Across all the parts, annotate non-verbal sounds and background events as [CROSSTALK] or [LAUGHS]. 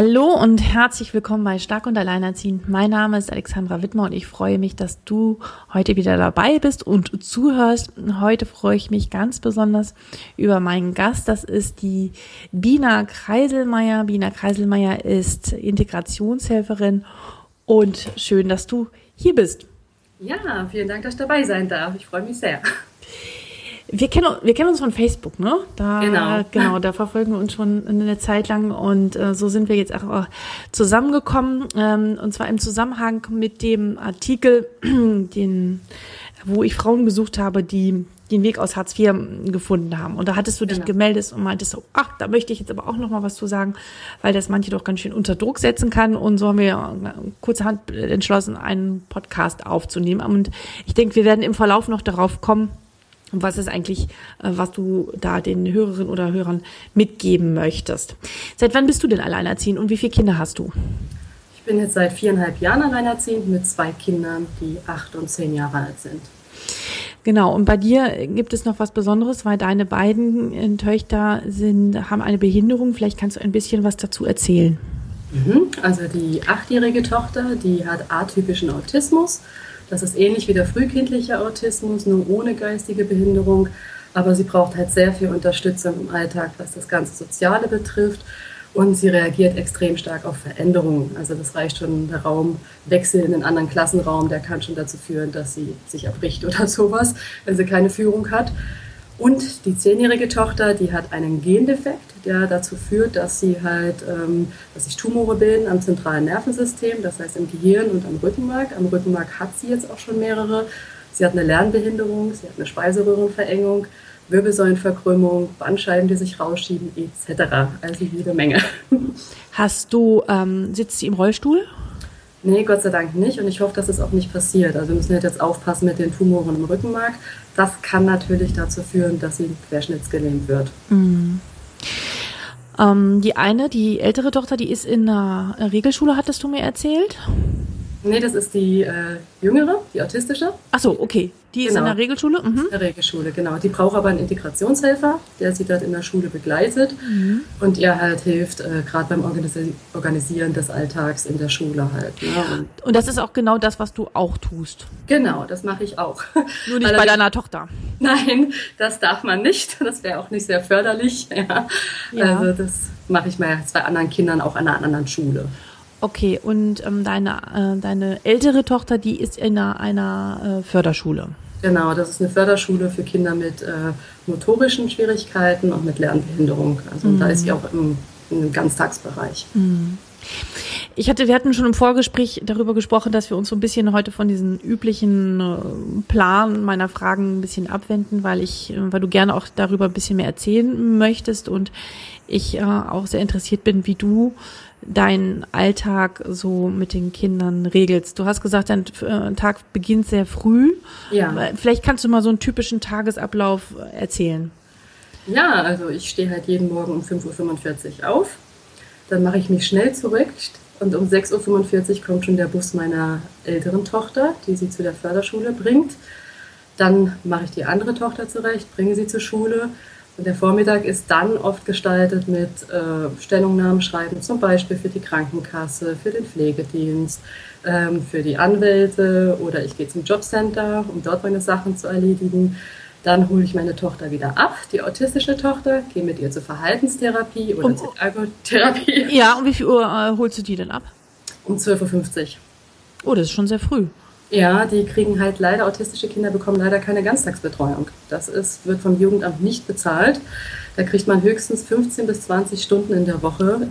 Hallo und herzlich willkommen bei Stark und Alleinerziehend. Mein Name ist Alexandra Wittmer und ich freue mich, dass du heute wieder dabei bist und zuhörst. Heute freue ich mich ganz besonders über meinen Gast. Das ist die Bina Kreiselmeier. Bina Kreiselmeier ist Integrationshelferin und schön, dass du hier bist. Ja, vielen Dank, dass ich dabei sein darf. Ich freue mich sehr. Wir kennen, wir kennen uns von Facebook, ne? Da, genau. [LAUGHS] Genau, da verfolgen wir uns schon eine Zeit lang und äh, so sind wir jetzt auch zusammengekommen. Ähm, und zwar im Zusammenhang mit dem Artikel, [CLEARS THROAT] den, wo ich Frauen gesucht habe, die den Weg aus Hartz IV gefunden haben. Und da hattest du dich genau. gemeldet und meintest so, ach, da möchte ich jetzt aber auch noch mal was zu sagen, weil das manche doch ganz schön unter Druck setzen kann. Und so haben wir kurzerhand entschlossen, einen Podcast aufzunehmen. Und ich denke, wir werden im Verlauf noch darauf kommen, was ist eigentlich, äh, was du da den Hörerinnen oder Hörern mitgeben möchtest. Seit wann bist du denn alleinerziehend und wie viele Kinder hast du? Ich bin jetzt seit viereinhalb Jahren alleinerziehend mit zwei Kindern, die acht und zehn Jahre alt sind. Genau, und bei dir gibt es noch was Besonderes, weil deine beiden äh, Töchter sind, haben eine Behinderung. Vielleicht kannst du ein bisschen was dazu erzählen. Mhm. Also die achtjährige Tochter, die hat atypischen Autismus das ist ähnlich wie der frühkindliche Autismus, nur ohne geistige Behinderung. Aber sie braucht halt sehr viel Unterstützung im Alltag, was das ganze Soziale betrifft. Und sie reagiert extrem stark auf Veränderungen. Also das reicht schon der Raumwechsel in einen anderen Klassenraum, der kann schon dazu führen, dass sie sich erbricht [LAUGHS] oder sowas, wenn sie keine Führung hat. Und die zehnjährige Tochter, die hat einen Gendefekt, der dazu führt, dass sie halt, ähm, dass sich Tumore bilden am zentralen Nervensystem, das heißt im Gehirn und am Rückenmark. Am Rückenmark hat sie jetzt auch schon mehrere. Sie hat eine Lernbehinderung, sie hat eine Speiseröhrenverengung, Wirbelsäulenverkrümmung, Bandscheiben, die sich rausschieben, etc. Also jede Menge. Hast du, ähm, sitzt sie im Rollstuhl? Nee, Gott sei Dank nicht. Und ich hoffe, dass es auch nicht passiert. Also wir müssen halt jetzt aufpassen mit den Tumoren im Rückenmark. Das kann natürlich dazu führen, dass sie querschnittsgelähmt wird. Mhm. Ähm, die eine, die ältere Tochter, die ist in einer Regelschule, hattest du mir erzählt? Nee, das ist die äh, jüngere, die autistische. Ach so, okay. Die genau. ist in der Regelschule? Mhm. In der Regelschule, genau. Die braucht aber einen Integrationshelfer, der sie dort in der Schule begleitet mhm. und ihr halt hilft, äh, gerade beim Organisi Organisieren des Alltags in der Schule halt. Ne? Und, und, das ist auch genau das, was du auch tust. Genau, das mache ich auch. Nur nicht bei deiner Tochter. [LAUGHS] Nein, das darf man nicht. Das wäre auch nicht sehr förderlich. Ja. Ja. Also das mache ich bei zwei anderen Kindern auch an einer anderen Schule. Okay, und ähm, deine, äh, deine ältere Tochter, die ist in einer, einer äh, Förderschule. Genau, das ist eine Förderschule für Kinder mit äh, motorischen Schwierigkeiten und mit Lernbehinderung. Also mhm. da ist sie auch im, im Ganztagsbereich. Mhm. Ich hatte, wir hatten schon im Vorgespräch darüber gesprochen, dass wir uns so ein bisschen heute von diesen üblichen äh, Plan meiner Fragen ein bisschen abwenden, weil ich, äh, weil du gerne auch darüber ein bisschen mehr erzählen möchtest und ich äh, auch sehr interessiert bin, wie du deinen Alltag so mit den Kindern regelst. Du hast gesagt, dein äh, Tag beginnt sehr früh. Ja. Vielleicht kannst du mal so einen typischen Tagesablauf erzählen. Ja, also ich stehe halt jeden Morgen um 5.45 Uhr auf. Dann mache ich mich schnell zurück und um 6.45 Uhr kommt schon der Bus meiner älteren Tochter, die sie zu der Förderschule bringt. Dann mache ich die andere Tochter zurecht, bringe sie zur Schule der Vormittag ist dann oft gestaltet mit äh, Stellungnahmen schreiben, zum Beispiel für die Krankenkasse, für den Pflegedienst, ähm, für die Anwälte oder ich gehe zum Jobcenter, um dort meine Sachen zu erledigen. Dann hole ich meine Tochter wieder ab, die autistische Tochter, gehe mit ihr zur Verhaltenstherapie oder um, zur Ergotherapie. Ja, um wie viel Uhr äh, holst du die denn ab? Um 12.50 Uhr. Oh, das ist schon sehr früh. Ja, die kriegen halt leider, autistische Kinder bekommen leider keine Ganztagsbetreuung. Das ist, wird vom Jugendamt nicht bezahlt. Da kriegt man höchstens 15 bis 20 Stunden in der Woche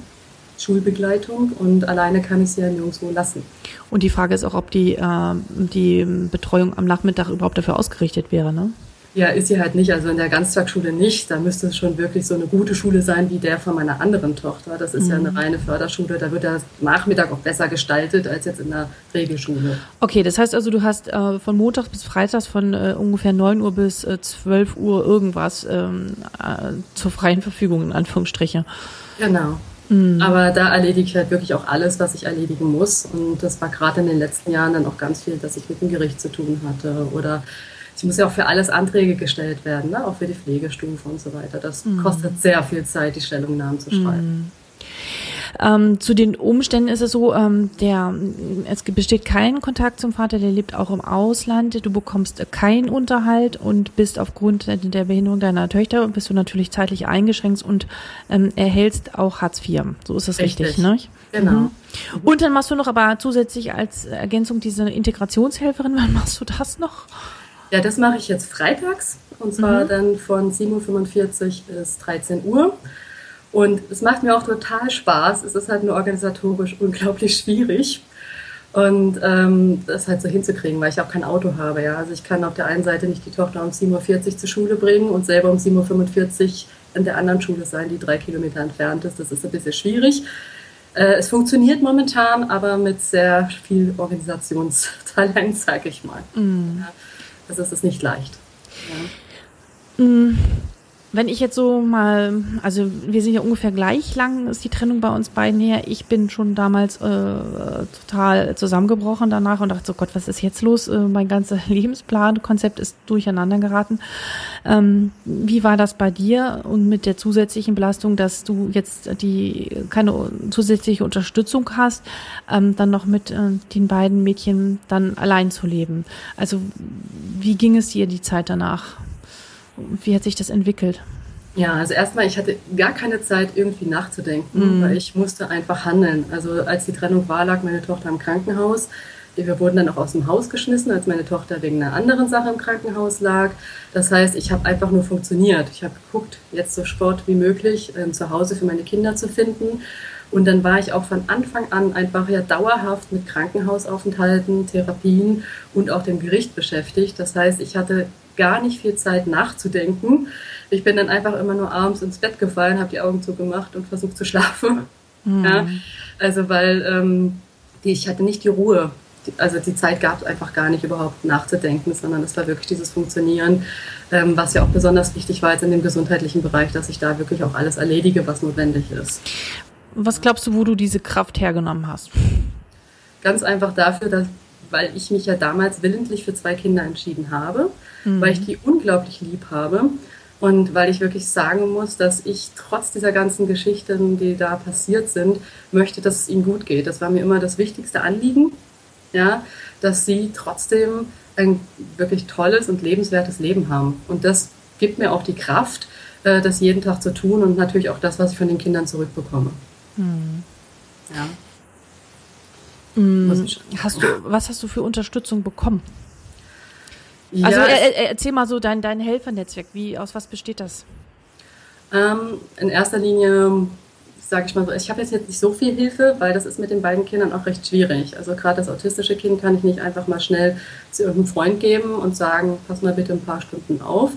Schulbegleitung und alleine kann ich sie ja nirgendwo lassen. Und die Frage ist auch, ob die, äh, die Betreuung am Nachmittag überhaupt dafür ausgerichtet wäre, ne? Ja, ist sie halt nicht. Also in der Ganztagsschule nicht. Da müsste es schon wirklich so eine gute Schule sein wie der von meiner anderen Tochter. Das ist mhm. ja eine mhm. reine Förderschule. Da wird der Nachmittag auch besser gestaltet als jetzt in der Regelschule. Okay, das heißt also, du hast äh, von Montag bis Freitag von äh, ungefähr 9 Uhr bis äh, 12 Uhr irgendwas ähm, äh, zur freien Verfügung, in Anführungsstriche. Genau. Mhm. Aber da erledige ich halt wirklich auch alles, was ich erledigen muss. Und das war gerade in den letzten Jahren dann auch ganz viel, dass ich mit dem Gericht zu tun hatte oder es muss ja auch für alles Anträge gestellt werden, ne? auch für die Pflegestufe und so weiter. Das mhm. kostet sehr viel Zeit, die Stellungnahmen zu schreiben. Mhm. Ähm, zu den Umständen ist es so, ähm, der, es besteht kein Kontakt zum Vater, der lebt auch im Ausland. Du bekommst keinen Unterhalt und bist aufgrund der Behinderung deiner Töchter bist du natürlich zeitlich eingeschränkt und ähm, erhältst auch Hartz IV. So ist das richtig, richtig ne? Genau. Mhm. Und dann machst du noch aber zusätzlich als Ergänzung diese Integrationshelferin. [LAUGHS] Wann machst du das noch? Ja, das mache ich jetzt freitags und zwar mhm. dann von 7.45 Uhr bis 13 Uhr. Und es macht mir auch total Spaß. Es ist halt nur organisatorisch unglaublich schwierig. Und ähm, das halt so hinzukriegen, weil ich auch kein Auto habe. Ja? Also ich kann auf der einen Seite nicht die Tochter um 7.40 Uhr zur Schule bringen und selber um 7.45 Uhr in der anderen Schule sein, die drei Kilometer entfernt ist. Das ist ein bisschen schwierig. Äh, es funktioniert momentan, aber mit sehr viel Organisationstalent, [LAUGHS] sage ich mal. Mhm. Ja, also es ist nicht leicht. Ja. Mhm. Wenn ich jetzt so mal, also wir sind ja ungefähr gleich lang, ist die Trennung bei uns beiden her. Ich bin schon damals äh, total zusammengebrochen danach und dachte so, Gott, was ist jetzt los? Äh, mein ganzer [LAUGHS] Lebensplan, Konzept ist durcheinander geraten. Ähm, wie war das bei dir und mit der zusätzlichen Belastung, dass du jetzt die keine zusätzliche Unterstützung hast, ähm, dann noch mit äh, den beiden Mädchen dann allein zu leben? Also wie ging es dir die Zeit danach? Wie hat sich das entwickelt? Ja, also erstmal, ich hatte gar keine Zeit, irgendwie nachzudenken, mm. weil ich musste einfach handeln. Also als die Trennung war, lag meine Tochter im Krankenhaus. Wir wurden dann auch aus dem Haus geschmissen, als meine Tochter wegen einer anderen Sache im Krankenhaus lag. Das heißt, ich habe einfach nur funktioniert. Ich habe geguckt, jetzt so Sport wie möglich äh, zu Hause für meine Kinder zu finden. Und dann war ich auch von Anfang an einfach ja dauerhaft mit Krankenhausaufenthalten, Therapien und auch dem Gericht beschäftigt. Das heißt, ich hatte gar nicht viel Zeit nachzudenken. Ich bin dann einfach immer nur abends ins Bett gefallen, habe die Augen zugemacht und versucht zu schlafen. Mhm. Ja, also weil ähm, die, ich hatte nicht die Ruhe. Also die Zeit gab es einfach gar nicht überhaupt nachzudenken, sondern es war wirklich dieses Funktionieren, ähm, was ja auch besonders wichtig war jetzt in dem gesundheitlichen Bereich, dass ich da wirklich auch alles erledige, was notwendig ist. Was glaubst du, wo du diese Kraft hergenommen hast? Ganz einfach dafür, dass, weil ich mich ja damals willentlich für zwei Kinder entschieden habe mhm. weil ich die unglaublich lieb habe und weil ich wirklich sagen muss, dass ich trotz dieser ganzen Geschichten, die da passiert sind, möchte, dass es ihnen gut geht. Das war mir immer das wichtigste Anliegen, ja, dass sie trotzdem ein wirklich tolles und lebenswertes Leben haben. Und das gibt mir auch die Kraft, äh, das jeden Tag zu tun und natürlich auch das, was ich von den Kindern zurückbekomme. Mhm. Ja. Mhm. Hast du, was hast du für Unterstützung bekommen? Also äh, erzähl mal so dein, dein Helfernetzwerk, wie, aus was besteht das? Ähm, in erster Linie sage ich mal so, ich habe jetzt, jetzt nicht so viel Hilfe, weil das ist mit den beiden Kindern auch recht schwierig. Also gerade das autistische Kind kann ich nicht einfach mal schnell zu irgendeinem Freund geben und sagen, pass mal bitte ein paar Stunden auf.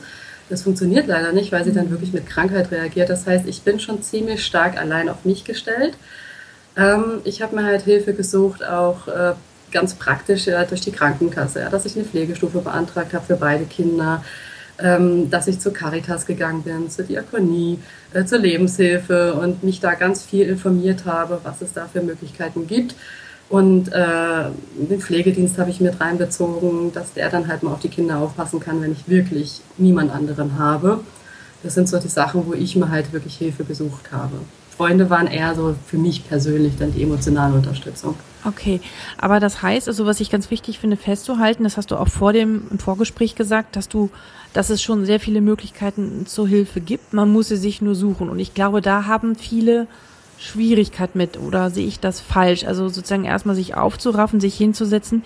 Das funktioniert leider nicht, weil sie dann wirklich mit Krankheit reagiert. Das heißt, ich bin schon ziemlich stark allein auf mich gestellt. Ähm, ich habe mir halt Hilfe gesucht, auch äh, ganz praktisch ja, durch die Krankenkasse, ja, dass ich eine Pflegestufe beantragt habe für beide Kinder, ähm, dass ich zur Caritas gegangen bin, zur Diakonie, äh, zur Lebenshilfe und mich da ganz viel informiert habe, was es da für Möglichkeiten gibt. Und äh, den Pflegedienst habe ich mit reinbezogen, dass der dann halt mal auf die Kinder aufpassen kann, wenn ich wirklich niemand anderen habe. Das sind so die Sachen, wo ich mir halt wirklich Hilfe gesucht habe. Freunde waren eher so für mich persönlich dann die emotionale Unterstützung. Okay, aber das heißt, also was ich ganz wichtig finde festzuhalten, das hast du auch vor dem im Vorgespräch gesagt, dass du, dass es schon sehr viele Möglichkeiten zur Hilfe gibt. Man muss sie sich nur suchen. Und ich glaube, da haben viele Schwierigkeit mit oder sehe ich das falsch? Also sozusagen erstmal sich aufzuraffen, sich hinzusetzen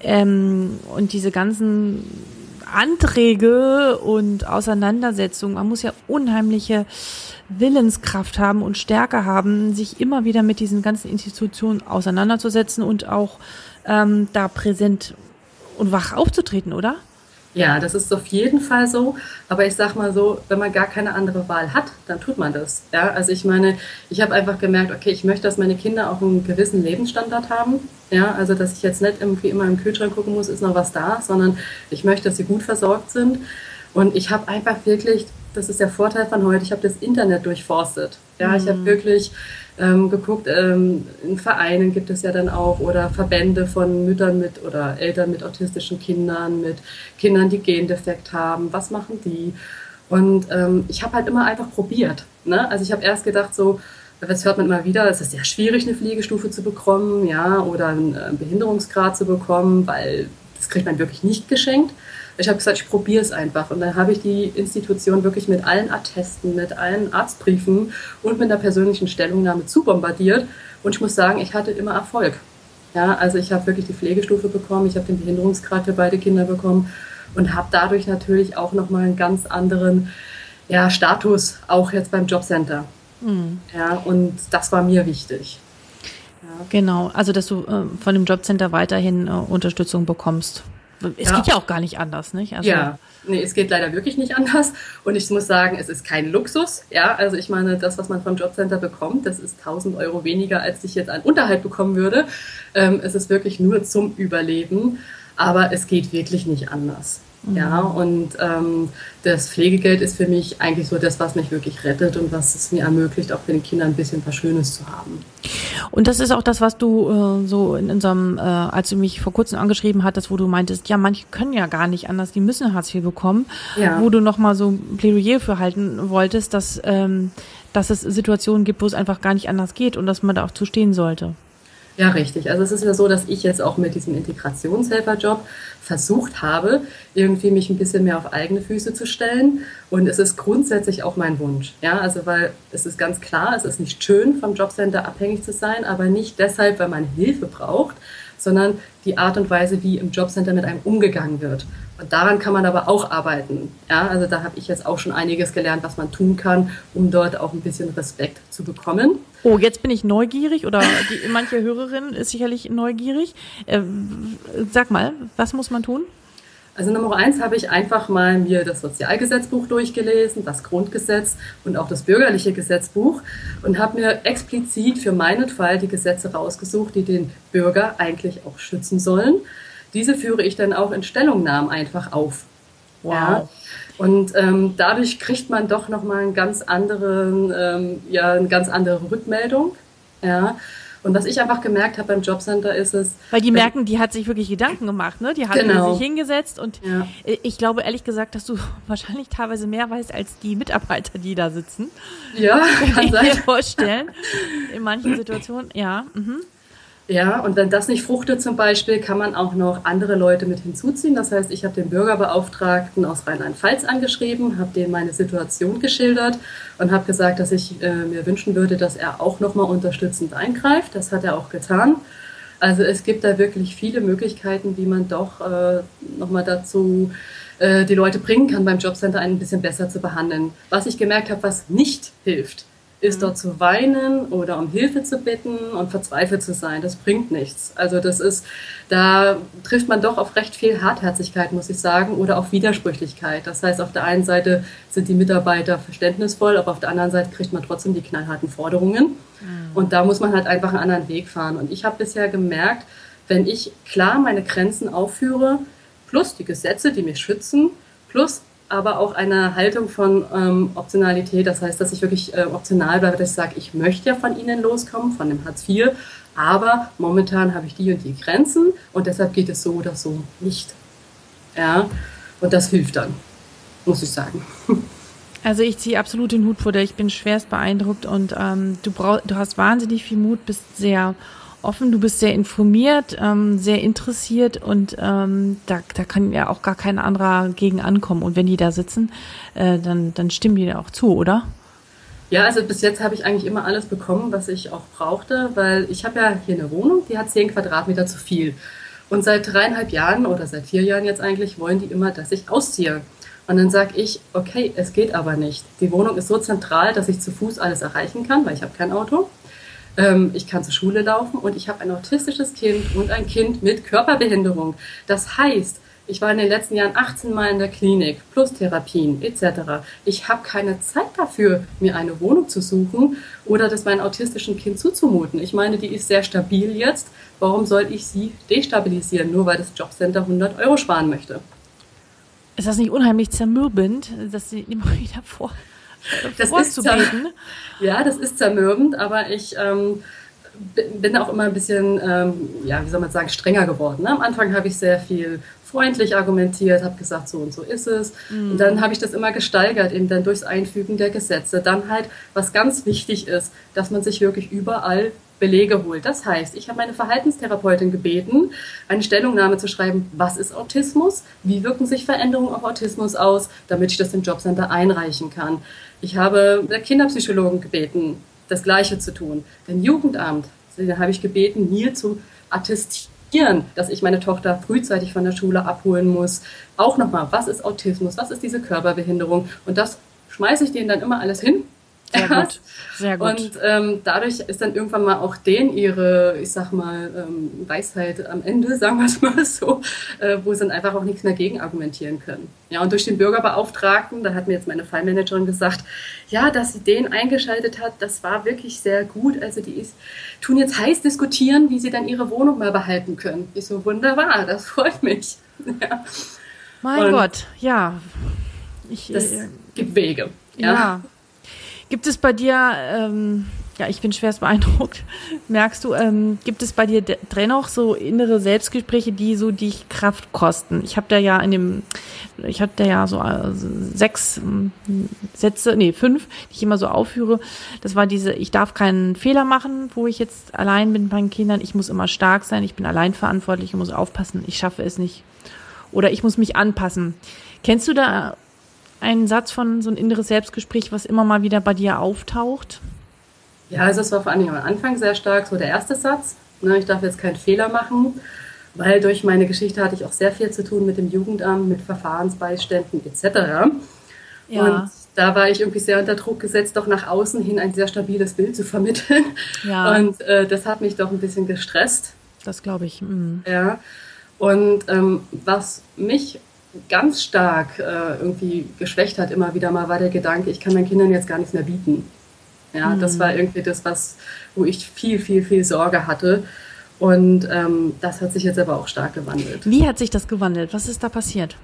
ähm, und diese ganzen Anträge und Auseinandersetzungen. Man muss ja unheimliche Willenskraft haben und Stärke haben, sich immer wieder mit diesen ganzen Institutionen auseinanderzusetzen und auch ähm, da präsent und wach aufzutreten, oder? Ja, das ist auf jeden Fall so. Aber ich sag mal so, wenn man gar keine andere Wahl hat, dann tut man das. Ja, also ich meine, ich habe einfach gemerkt, okay, ich möchte, dass meine Kinder auch einen gewissen Lebensstandard haben. Ja, also dass ich jetzt nicht irgendwie immer im Kühlschrank gucken muss, ist noch was da, sondern ich möchte, dass sie gut versorgt sind. Und ich habe einfach wirklich, das ist der Vorteil von heute, ich habe das Internet durchforstet. Ja, mhm. ich habe wirklich ähm, geguckt, ähm, in Vereinen gibt es ja dann auch oder Verbände von Müttern mit oder Eltern mit autistischen Kindern, mit Kindern, die Gendefekt haben. Was machen die? Und ähm, ich habe halt immer einfach probiert. Ne? Also ich habe erst gedacht so, das hört man immer wieder, es ist sehr schwierig, eine Pflegestufe zu bekommen, ja, oder einen äh, Behinderungsgrad zu bekommen, weil das kriegt man wirklich nicht geschenkt. Ich habe gesagt, ich probiere es einfach. Und dann habe ich die Institution wirklich mit allen Attesten, mit allen Arztbriefen und mit einer persönlichen Stellungnahme zu bombardiert. Und ich muss sagen, ich hatte immer Erfolg. Ja, also ich habe wirklich die Pflegestufe bekommen, ich habe den Behinderungsgrad für beide Kinder bekommen und habe dadurch natürlich auch nochmal einen ganz anderen ja, Status, auch jetzt beim Jobcenter. Mhm. Ja, und das war mir wichtig. Ja. Genau, also dass du äh, von dem Jobcenter weiterhin äh, Unterstützung bekommst. Es ja. geht ja auch gar nicht anders, nicht? Also ja, nee, es geht leider wirklich nicht anders. Und ich muss sagen, es ist kein Luxus. Ja, also ich meine, das, was man vom Jobcenter bekommt, das ist 1000 Euro weniger, als ich jetzt an Unterhalt bekommen würde. Ähm, es ist wirklich nur zum Überleben. Aber es geht wirklich nicht anders. Ja, mhm. und ähm, das Pflegegeld ist für mich eigentlich so das, was mich wirklich rettet und was es mir ermöglicht, auch für den Kindern ein bisschen was Schönes zu haben. Und das ist auch das, was du äh, so in unserem, äh, als du mich vor kurzem angeschrieben hattest, wo du meintest, ja, manche können ja gar nicht anders, die müssen Hartz IV bekommen, ja. wo du nochmal so ein Plädoyer für halten wolltest, dass, ähm, dass es Situationen gibt, wo es einfach gar nicht anders geht und dass man da auch zu stehen sollte. Ja, richtig. Also es ist ja so, dass ich jetzt auch mit diesem Integrationshelferjob versucht habe, irgendwie mich ein bisschen mehr auf eigene Füße zu stellen. Und es ist grundsätzlich auch mein Wunsch. Ja, also weil es ist ganz klar, es ist nicht schön, vom Jobcenter abhängig zu sein, aber nicht deshalb, weil man Hilfe braucht, sondern die Art und Weise, wie im Jobcenter mit einem umgegangen wird. Und daran kann man aber auch arbeiten. Ja, also da habe ich jetzt auch schon einiges gelernt, was man tun kann, um dort auch ein bisschen Respekt zu bekommen. Oh, jetzt bin ich neugierig oder die, manche Hörerin ist sicherlich neugierig. Äh, sag mal, was muss man tun? Also Nummer eins habe ich einfach mal mir das Sozialgesetzbuch durchgelesen, das Grundgesetz und auch das bürgerliche Gesetzbuch und habe mir explizit für meinen Fall die Gesetze rausgesucht, die den Bürger eigentlich auch schützen sollen. Diese führe ich dann auch in Stellungnahmen einfach auf. Wow. Ja. Und ähm, dadurch kriegt man doch nochmal einen ganz anderen, ähm, ja, eine ganz andere Rückmeldung. Ja. Und was ich einfach gemerkt habe beim Jobcenter ist es. Weil die merken, die hat sich wirklich Gedanken gemacht, ne? Die hat genau. sich hingesetzt und ja. ich glaube ehrlich gesagt, dass du [LAUGHS] wahrscheinlich teilweise mehr weißt als die Mitarbeiter, die da sitzen. Ja, [LAUGHS] kann ich sein. mir vorstellen. In manchen Situationen, ja. Mhm. Ja, und wenn das nicht fruchtet zum Beispiel, kann man auch noch andere Leute mit hinzuziehen. Das heißt, ich habe den Bürgerbeauftragten aus Rheinland-Pfalz angeschrieben, habe dem meine Situation geschildert und habe gesagt, dass ich äh, mir wünschen würde, dass er auch nochmal unterstützend eingreift. Das hat er auch getan. Also es gibt da wirklich viele Möglichkeiten, wie man doch äh, nochmal dazu äh, die Leute bringen kann, beim Jobcenter ein bisschen besser zu behandeln. Was ich gemerkt habe, was nicht hilft, ist dort zu weinen oder um Hilfe zu bitten und verzweifelt zu sein. Das bringt nichts. Also das ist, da trifft man doch auf recht viel Hartherzigkeit, muss ich sagen, oder auf Widersprüchlichkeit. Das heißt, auf der einen Seite sind die Mitarbeiter verständnisvoll, aber auf der anderen Seite kriegt man trotzdem die knallharten Forderungen. Mhm. Und da muss man halt einfach einen anderen Weg fahren. Und ich habe bisher gemerkt, wenn ich klar meine Grenzen aufführe, plus die Gesetze, die mich schützen, plus aber auch eine Haltung von ähm, Optionalität. Das heißt, dass ich wirklich äh, optional bleibe, dass ich sage, ich möchte ja von Ihnen loskommen, von dem Hartz IV, aber momentan habe ich die und die Grenzen und deshalb geht es so oder so nicht. Ja, und das hilft dann, muss ich sagen. [LAUGHS] Also ich ziehe absolut den Hut vor dir. Ich bin schwerst beeindruckt und ähm, du, brauch, du hast wahnsinnig viel Mut, bist sehr offen, du bist sehr informiert, ähm, sehr interessiert und ähm, da, da kann ja auch gar kein anderer gegen ankommen. Und wenn die da sitzen, äh, dann, dann stimmen die da auch zu, oder? Ja, also bis jetzt habe ich eigentlich immer alles bekommen, was ich auch brauchte, weil ich habe ja hier eine Wohnung, die hat zehn Quadratmeter zu viel. Und seit dreieinhalb Jahren oder seit vier Jahren jetzt eigentlich wollen die immer, dass ich ausziehe. Und dann sage ich, okay, es geht aber nicht. Die Wohnung ist so zentral, dass ich zu Fuß alles erreichen kann, weil ich habe kein Auto. Ähm, ich kann zur Schule laufen und ich habe ein autistisches Kind und ein Kind mit Körperbehinderung. Das heißt, ich war in den letzten Jahren 18 Mal in der Klinik, plus Therapien etc. Ich habe keine Zeit dafür, mir eine Wohnung zu suchen oder das meinem autistischen Kind zuzumuten. Ich meine, die ist sehr stabil jetzt. Warum soll ich sie destabilisieren, nur weil das Jobcenter 100 Euro sparen möchte? Ist das nicht unheimlich zermürbend, dass sie immer [LAUGHS] wieder vor, das? Ist ja, das ist zermürbend, aber ich ähm, bin auch immer ein bisschen, ähm, ja, wie soll man sagen, strenger geworden. Ne? Am Anfang habe ich sehr viel freundlich argumentiert, habe gesagt, so und so ist es. Mhm. Und dann habe ich das immer gesteigert, eben dann durchs Einfügen der Gesetze. Dann halt, was ganz wichtig ist, dass man sich wirklich überall Belege holt. Das heißt, ich habe meine Verhaltenstherapeutin gebeten, eine Stellungnahme zu schreiben, was ist Autismus, wie wirken sich Veränderungen auf Autismus aus, damit ich das im Jobcenter einreichen kann. Ich habe der Kinderpsychologen gebeten, das Gleiche zu tun. Den Jugendamt, den habe ich gebeten, mir zu attestieren, dass ich meine Tochter frühzeitig von der Schule abholen muss. Auch nochmal, was ist Autismus, was ist diese Körperbehinderung? Und das schmeiße ich denen dann immer alles hin sehr gut. Sehr gut. Und ähm, dadurch ist dann irgendwann mal auch denen ihre, ich sag mal, ähm, Weisheit am Ende, [LAUGHS] sagen wir es mal so, äh, wo sie dann einfach auch nichts mehr gegen argumentieren können. Ja, und durch den Bürgerbeauftragten, da hat mir jetzt meine Fallmanagerin gesagt, ja, dass sie den eingeschaltet hat, das war wirklich sehr gut. Also die ist, tun jetzt heiß diskutieren, wie sie dann ihre Wohnung mal behalten können. Ich so, wunderbar, das freut mich. [LAUGHS] Ja. Mein und Gott, ja. Ich, das äh, gibt Wege. ja. ja. Gibt es bei dir, ähm, ja, ich bin schwerst beeindruckt, [LAUGHS] merkst du, ähm, gibt es bei dir dennoch so innere Selbstgespräche, die so dich Kraft kosten? Ich habe da ja in dem, ich hatte da ja so äh, sechs äh, Sätze, nee, fünf, die ich immer so aufführe. Das war diese, ich darf keinen Fehler machen, wo ich jetzt allein bin mit meinen Kindern. Ich muss immer stark sein, ich bin allein verantwortlich, ich muss aufpassen, ich schaffe es nicht. Oder ich muss mich anpassen. Kennst du da ein Satz von so ein inneres Selbstgespräch, was immer mal wieder bei dir auftaucht? Ja, also es war vor allem am Anfang sehr stark so der erste Satz. Ne, ich darf jetzt keinen Fehler machen, weil durch meine Geschichte hatte ich auch sehr viel zu tun mit dem Jugendamt, mit Verfahrensbeiständen etc. Ja. Und da war ich irgendwie sehr unter Druck gesetzt, doch nach außen hin ein sehr stabiles Bild zu vermitteln. Ja. [LAUGHS] Und äh, das hat mich doch ein bisschen gestresst. Das glaube ich. Mhm. Ja. Und ähm, was mich ganz stark äh, irgendwie geschwächt hat, immer wieder mal, war der Gedanke, ich kann meinen Kindern jetzt gar nichts mehr bieten. Ja, mhm. das war irgendwie das, was, wo ich viel, viel, viel Sorge hatte. Und ähm, das hat sich jetzt aber auch stark gewandelt. Wie hat sich das gewandelt? Was ist da passiert?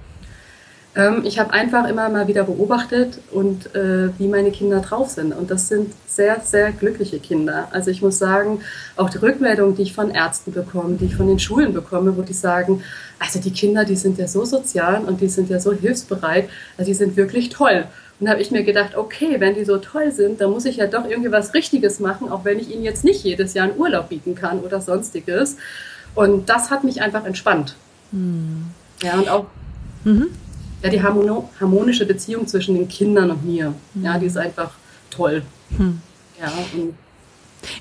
Ähm, ich habe einfach immer mal wieder beobachtet und äh, wie meine Kinder drauf sind. Und das sind sehr, sehr glückliche Kinder. Also ich muss sagen, auch die Rückmeldungen, die ich von Ärzten bekomme, die ich von den Schulen bekomme, wo die sagen, also die Kinder, die sind ja so sozial und die sind ja so hilfsbereit, also die sind wirklich toll. Und da habe ich mir gedacht, okay, wenn die so toll sind, dann muss ich ja doch irgendwie was Richtiges machen, auch wenn ich ihnen jetzt nicht jedes Jahr einen Urlaub bieten kann oder sonstiges. Und das hat mich einfach entspannt. Hm. Ja, und auch mhm ja, die harmonische Beziehung zwischen den Kindern und mir. Ja, die ist einfach toll. Hm. Ja,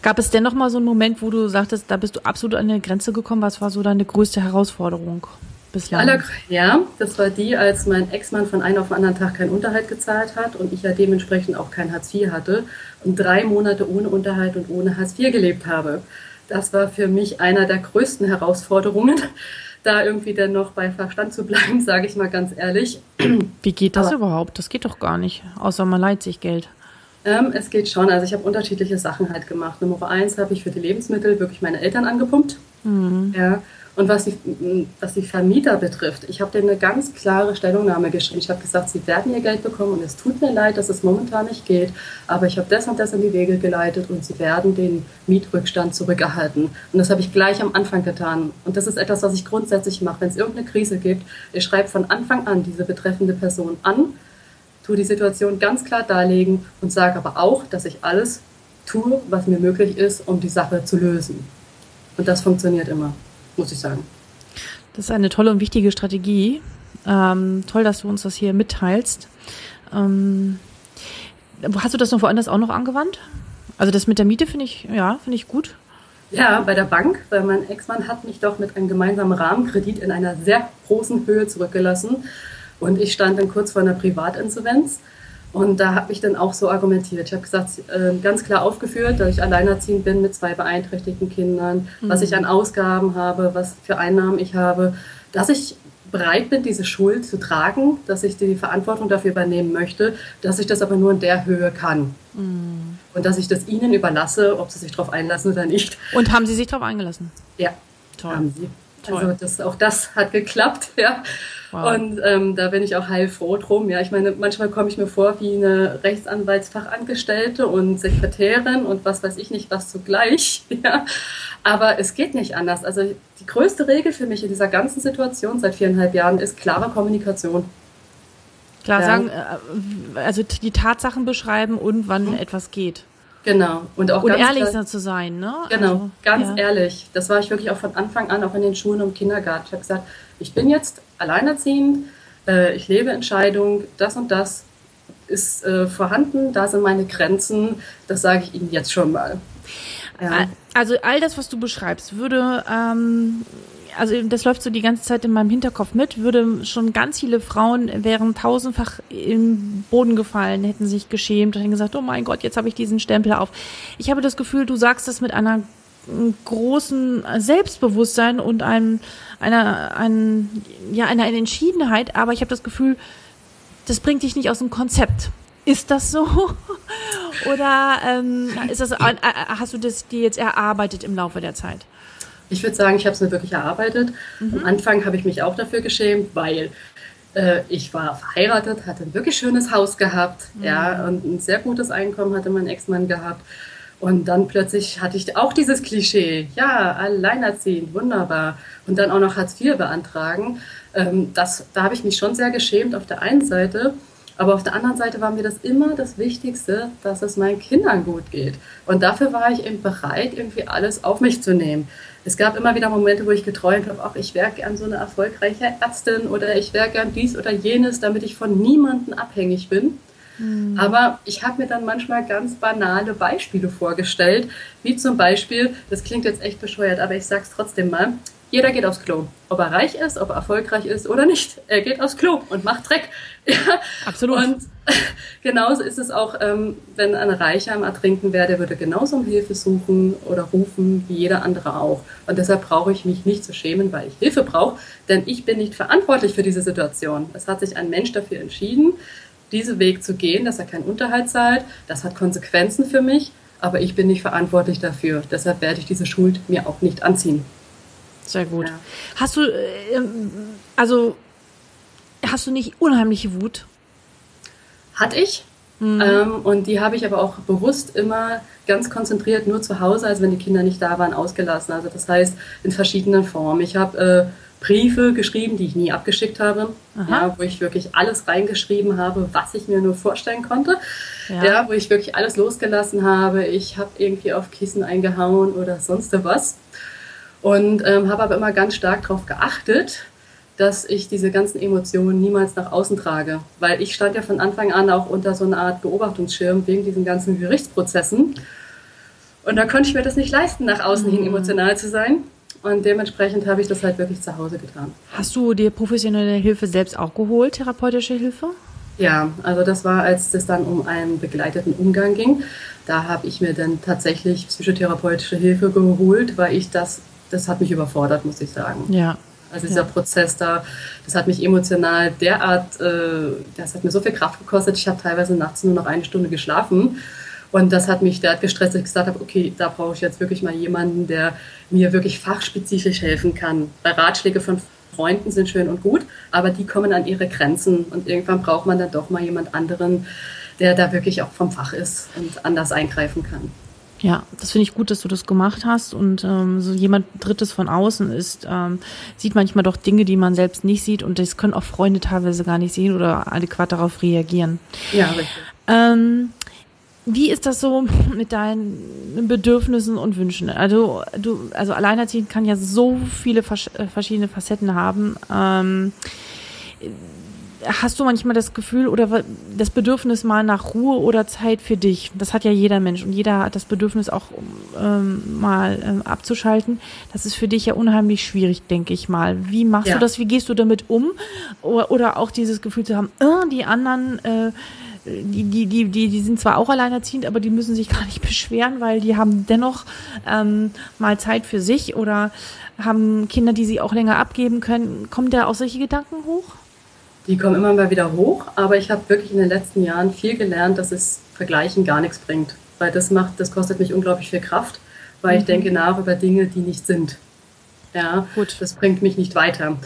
Gab es denn noch mal so einen Moment, wo du sagtest, da bist du absolut an eine Grenze gekommen? Was war so deine größte Herausforderung bislang? Ja, das war die, als mein Ex-Mann von einem auf den anderen Tag keinen Unterhalt gezahlt hat und ich ja dementsprechend auch kein Hartz IV hatte und drei Monate ohne Unterhalt und ohne Hartz IV gelebt habe. Das war für mich einer der größten Herausforderungen, da irgendwie dann noch bei Verstand zu bleiben, [LAUGHS] sage ich mal ganz ehrlich. Wie geht das Aber, überhaupt? Das geht doch gar nicht, außer man leiht sich Geld. Ähm, es geht schon. Also ich habe unterschiedliche Sachen halt gemacht. Nummer eins habe ich für die Lebensmittel wirklich meine Eltern angepumpt. Mhm. Ja. Und was die, was die Vermieter betrifft, ich habe denen eine ganz klare Stellungnahme geschrieben. Ich habe gesagt, sie werden ihr Geld bekommen und es tut mir leid, dass es momentan nicht geht, aber ich habe das und das in die Wege geleitet und sie werden den Mietrückstand zurückerhalten. Und das habe ich gleich am Anfang getan. Und das ist etwas, was ich grundsätzlich mache. Wenn es irgendeine Krise gibt, ich schreibe von Anfang an diese betreffende Person an, tue die Situation ganz klar darlegen und sage aber auch, dass ich alles tue, was mir möglich ist, um die Sache zu lösen. Und das funktioniert immer muss ich sagen. Das ist eine tolle und wichtige Strategie. Ähm, toll, dass du uns das hier mitteilst. Ähm, hast du das noch woanders auch noch angewandt? Also das mit der Miete finde ich, ja, finde ich gut. Ja, bei der Bank, weil mein Ex-Mann hat mich doch mit einem gemeinsamen Rahmenkredit in einer sehr großen Höhe zurückgelassen. Und ich stand dann kurz vor einer Privatinsolvenz. Und da habe ich dann auch so argumentiert. Ich habe gesagt, äh, ganz klar aufgeführt, dass ich alleinerziehend bin mit zwei beeinträchtigten Kindern, mhm. was ich an Ausgaben habe, was für Einnahmen ich habe, dass ich bereit bin, diese Schuld zu tragen, dass ich die Verantwortung dafür übernehmen möchte, dass ich das aber nur in der Höhe kann. Mhm. Und dass ich das ihnen überlasse, ob sie sich darauf einlassen oder nicht. Und haben sie sich darauf eingelassen? Ja, Toll. haben sie. Toll. Also das, auch das hat geklappt, [LAUGHS] ja. Wow. Und ähm, da bin ich auch heilfroh drum. Ja, ich meine, manchmal komme ich mir vor wie eine Rechtsanwaltsfachangestellte und Sekretärin und was weiß ich nicht was zugleich. [LAUGHS] Ja. Aber es geht nicht anders. Also die größte Regel für mich in dieser ganzen Situation seit viereinhalb Jahren ist klare Kommunikation. Klar ja. sagen, äh, also die Tatsachen beschreiben und wann mhm. etwas geht. Genau. Und auch und ehrlich klar, zu sein, ne? Genau, also, ganz ja. ehrlich. Das war ich wirklich auch von Anfang an, auch in den Schulen und im Kindergarten. Ich habe gesagt, ich bin jetzt alleinerziehend, äh, ich lebe Entscheidung, das und das ist äh, vorhanden, da sind meine Grenzen, das sage ich Ihnen jetzt schon mal. Ja. Also all das, was du beschreibst, würde, ähm, also das läuft so die ganze Zeit in meinem Hinterkopf mit, würde schon ganz viele Frauen wären tausendfach im Boden gefallen, hätten sich geschämt hätten gesagt, oh mein Gott, jetzt habe ich diesen Stempel auf. Ich habe das Gefühl, du sagst das mit einer großen Selbstbewusstsein und einem, einer, ein, ja, einer Entschiedenheit, aber ich habe das Gefühl, das bringt dich nicht aus dem Konzept. Ist das so? [LAUGHS] Oder ähm, ist das, äh, äh, hast du das dir jetzt erarbeitet im Laufe der Zeit? Ich würde sagen, ich habe es mir wirklich erarbeitet. Mhm. Am Anfang habe ich mich auch dafür geschämt, weil äh, ich war verheiratet, hatte ein wirklich schönes Haus gehabt, mhm. ja, und ein sehr gutes Einkommen hatte mein Ex-Mann gehabt. Und dann plötzlich hatte ich auch dieses Klischee, ja, alleinerziehend, wunderbar. Und dann auch noch Hartz IV beantragen. Ähm, das, da habe ich mich schon sehr geschämt auf der einen Seite. Aber auf der anderen Seite war mir das immer das Wichtigste, dass es meinen Kindern gut geht. Und dafür war ich eben bereit, irgendwie alles auf mich zu nehmen. Es gab immer wieder Momente, wo ich geträumt habe, ach, ich wäre gern so eine erfolgreiche Ärztin oder ich wäre gern dies oder jenes, damit ich von niemandem abhängig bin. Mhm. Aber ich habe mir dann manchmal ganz banale Beispiele vorgestellt, wie zum Beispiel, das klingt jetzt echt bescheuert, aber ich sage es trotzdem mal, jeder geht aufs Klo. Ob er reich ist, ob er erfolgreich ist oder nicht. Er geht aufs Klo und macht Dreck. [LAUGHS] Ja. Absolut. Und [LAUGHS] genauso ist es auch, ähm, wenn ein Reicher am Ertrinken wäre, der würde genauso um Hilfe suchen oder rufen wie jeder andere auch. Und deshalb brauche ich mich nicht zu schämen, weil ich Hilfe brauche, denn ich bin nicht verantwortlich für diese Situation. Es hat sich ein Mensch dafür entschieden, diesen Weg zu gehen, dass er keinen Unterhalt zahlt. Das hat Konsequenzen für mich, aber ich bin nicht verantwortlich dafür. Deshalb werde ich diese Schuld mir auch nicht anziehen. Sehr gut. Ja. Hast du, äh, also, hast du nicht unheimliche Wut? Hatte ich. Mhm. Ähm, und die habe ich aber auch bewusst immer ganz konzentriert nur zu Hause, also wenn die Kinder nicht da waren, ausgelassen. Also das heißt in verschiedenen Formen. Ich habe äh, Briefe geschrieben, die ich nie abgeschickt habe, ja, wo ich wirklich alles reingeschrieben habe, was ich mir nur vorstellen konnte. Ja. ja wo ich wirklich alles losgelassen habe. Ich habe irgendwie auf Kissen eingehauen oder sonst was. Und ähm, habe aber immer ganz stark darauf geachtet, dass ich diese ganzen Emotionen niemals nach außen trage. Weil ich stand ja von Anfang an auch unter so einer Art Beobachtungsschirm wegen diesen ganzen Gerichtsprozessen. Und da konnte ich mir das nicht leisten, nach außen mhm. hin emotional zu sein. Und dementsprechend habe ich das halt wirklich zu Hause getan. Hast du dir professionelle Hilfe selbst auch geholt, therapeutische Hilfe? Ja, also das war, als es dann um einen begleiteten Umgang ging. Da habe ich mir dann tatsächlich psychotherapeutische Hilfe geholt, weil ich das das hat mich überfordert, muss ich sagen. Ja. Also dieser ja. Prozess da, das hat mich emotional derart, äh, das hat mir so viel Kraft gekostet. Ich habe teilweise nachts nur noch eine Stunde geschlafen. Und das hat mich derart gestresst, dass ich gesagt habe, okay, da brauche ich jetzt wirklich mal jemanden, der mir wirklich fachspezifisch helfen kann. Weil Ratschläge von Freunden sind schön und gut, aber die kommen an ihre Grenzen. Und irgendwann braucht man dann doch mal jemand anderen, der da wirklich auch vom Fach ist und anders eingreifen kann. Ja, das finde ich gut, dass du das gemacht hast. Und ähm, so jemand Drittes von außen ist, ähm, sieht manchmal doch Dinge, die man selbst nicht sieht. Und das können auch Freunde teilweise gar nicht sehen oder adäquat darauf reagieren. Ja, richtig. Ähm, wie ist das so mit deinen Bedürfnissen und Wünschen? Also du, also alleinerziehend kann ja so viele äh, verschiedene Facetten haben. Ähm, hast du manchmal das Gefühl oder das Bedürfnis mal nach Ruhe oder Zeit für dich? Das hat ja jeder Mensch und jeder hat das Bedürfnis auch ähm, mal ähm, abzuschalten. Das ist für dich ja unheimlich schwierig, denke ich mal. Wie machst ja. du das? Wie gehst du damit um? Oder, oder auch dieses Gefühl zu haben, äh, die anderen äh, die, die, die, die, die sind zwar auch alleinerziehend, aber die müssen sich [LAUGHS] gar nicht beschweren, weil die haben dennoch ähm, mal Zeit für sich oder haben Kinder, die sie auch länger abgeben können. Kommen da auch solche Gedanken hoch? Die kommen immer mal wieder hoch, aber ich habe wirklich in den letzten Jahren viel gelernt, dass es Vergleichen gar nichts bringt. Weil das macht, das kostet mich unglaublich viel Kraft, weil mhm. ich denke nach über Dinge, die nicht sind. Ja, gut. Das bringt mich nicht weiter.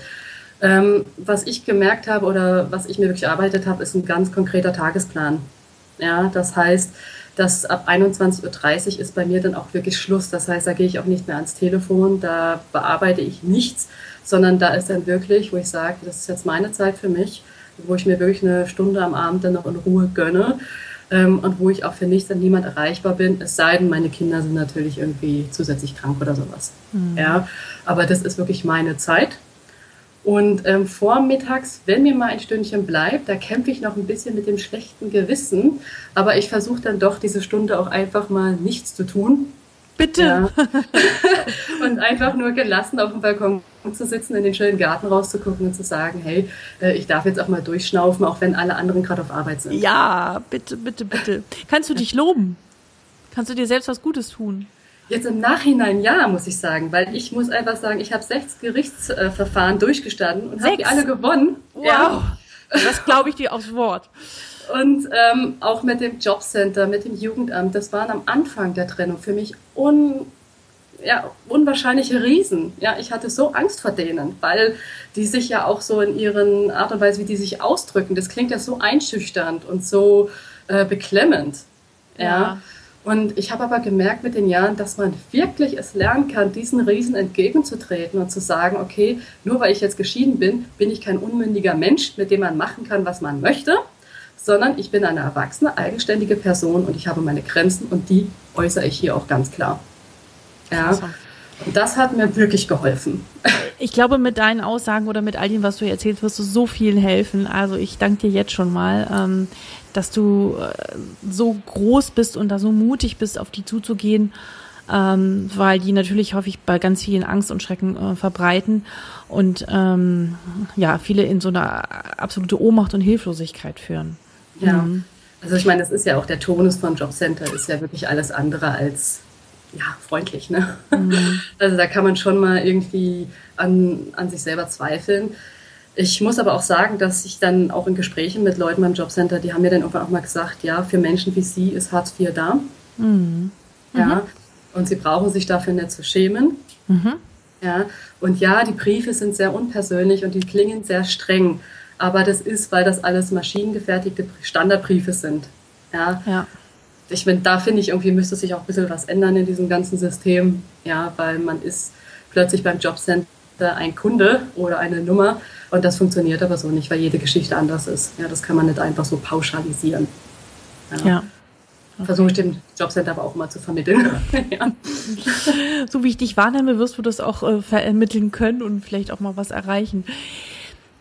Ähm, was ich gemerkt habe oder was ich mir wirklich erarbeitet habe, ist ein ganz konkreter Tagesplan. Ja, das heißt, dass ab 21.30 Uhr ist bei mir dann auch wirklich Schluss. Das heißt, da gehe ich auch nicht mehr ans Telefon, da bearbeite ich nichts, sondern da ist dann wirklich, wo ich sage, das ist jetzt meine Zeit für mich, wo ich mir wirklich eine Stunde am Abend dann noch in Ruhe gönne ähm, und wo ich auch für nichts an niemand erreichbar bin, es sei denn, meine Kinder sind natürlich irgendwie zusätzlich krank oder sowas. Mhm. Ja, aber das ist wirklich meine Zeit. Und ähm, vormittags, wenn mir mal ein Stündchen bleibt, da kämpfe ich noch ein bisschen mit dem schlechten Gewissen, aber ich versuche dann doch diese Stunde auch einfach mal nichts zu tun Bitte. Ja. [LAUGHS] [LAUGHS] und einfach nur gelassen auf dem Balkon zu sitzen, in den schönen Garten rauszugucken und zu sagen, hey, äh, ich darf jetzt auch mal durchschnaufen, auch wenn alle anderen gerade auf Arbeit sind. Ja, bitte, bitte, bitte. Kannst du dich loben? Kannst du dir selbst was Gutes tun? Jetzt im Nachhinein ja, muss ich sagen, weil ich muss einfach sagen, ich habe sechs Gerichtsverfahren durchgestanden und habe die alle gewonnen. Wow. Ja. Das glaube ich dir aufs Wort. Und ähm, auch mit dem Jobcenter, mit dem Jugendamt, das waren am Anfang der Trennung für mich un, ja, unwahrscheinliche Riesen. Ja, ich hatte so Angst vor denen, weil die sich ja auch so in ihren Art und Weise, wie die sich ausdrücken, das klingt ja so einschüchternd und so äh, beklemmend. Ja. ja. Und ich habe aber gemerkt mit den Jahren, dass man wirklich es lernen kann, diesen Riesen entgegenzutreten und zu sagen, okay, nur weil ich jetzt geschieden bin, bin ich kein unmündiger Mensch, mit dem man machen kann, was man möchte, sondern ich bin eine erwachsene, eigenständige Person und ich habe meine Grenzen und die äußere ich hier auch ganz klar. Ja. Und das hat mir wirklich geholfen. [LAUGHS] Ich glaube, mit deinen Aussagen oder mit all dem, was du erzählst, wirst du so vielen helfen. Also ich danke dir jetzt schon mal, ähm, dass du äh, so groß bist und da so mutig bist, auf die zuzugehen, ähm, weil die natürlich häufig bei ganz vielen Angst und Schrecken äh, verbreiten und ähm, ja, viele in so eine absolute Ohnmacht und Hilflosigkeit führen. Ja. Mhm. Also ich meine, das ist ja auch der Tonus vom Jobcenter, ist ja wirklich alles andere als ja, freundlich. Ne? Mhm. [LAUGHS] Also da kann man schon mal irgendwie an, an sich selber zweifeln. Ich muss aber auch sagen, dass ich dann auch in Gesprächen mit Leuten beim Jobcenter, die haben mir dann irgendwann auch mal gesagt, ja, für Menschen wie Sie ist Hartz IV da. Mhm. Ja, mhm. und sie brauchen sich dafür nicht zu schämen. Mhm. Ja, und ja, die Briefe sind sehr unpersönlich und die klingen sehr streng. Aber das ist, weil das alles maschinengefertigte Standardbriefe sind. Ja. ja. Ich finde, da finde ich irgendwie müsste sich auch ein bisschen was ändern in diesem ganzen System. Ja, weil man ist plötzlich beim Jobcenter ein Kunde oder eine Nummer und das funktioniert aber so nicht, weil jede Geschichte anders ist. Ja, das kann man nicht einfach so pauschalisieren. Ja. ja. Okay. Versuche ich dem Jobcenter aber auch mal zu vermitteln. [LAUGHS] ja. So wie ich dich wahrnehme, wirst du das auch äh, vermitteln können und vielleicht auch mal was erreichen.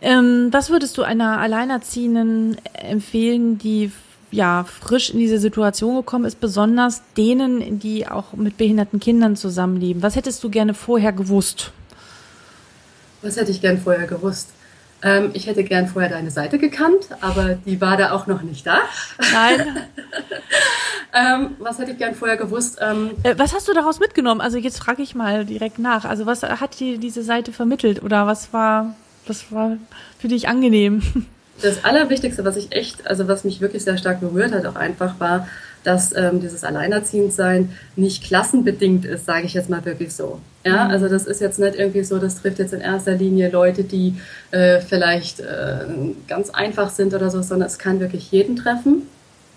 Ähm, was würdest du einer Alleinerziehenden empfehlen, die ja frisch in diese Situation gekommen ist, besonders denen, die auch mit behinderten Kindern zusammenleben? Was hättest du gerne vorher gewusst? Was hätte ich gern vorher gewusst? Ähm, ich hätte gern vorher deine Seite gekannt, aber die war da auch noch nicht da. Nein. [LAUGHS] ähm, was hätte ich gern vorher gewusst? Ähm, äh, was hast du daraus mitgenommen? Also jetzt frage ich mal direkt nach. Also was hat dir diese Seite vermittelt oder was war das war für dich angenehm? [LAUGHS] Das Allerwichtigste, was ich echt, also was mich wirklich sehr stark berührt hat, auch einfach war, dass ähm, dieses Alleinerziehendsein nicht klassenbedingt ist, sage ich jetzt mal wirklich so. Ja, mhm. also das ist jetzt nicht irgendwie so, das trifft jetzt in erster Linie Leute, die äh, vielleicht äh, ganz einfach sind oder so, sondern es kann wirklich jeden treffen.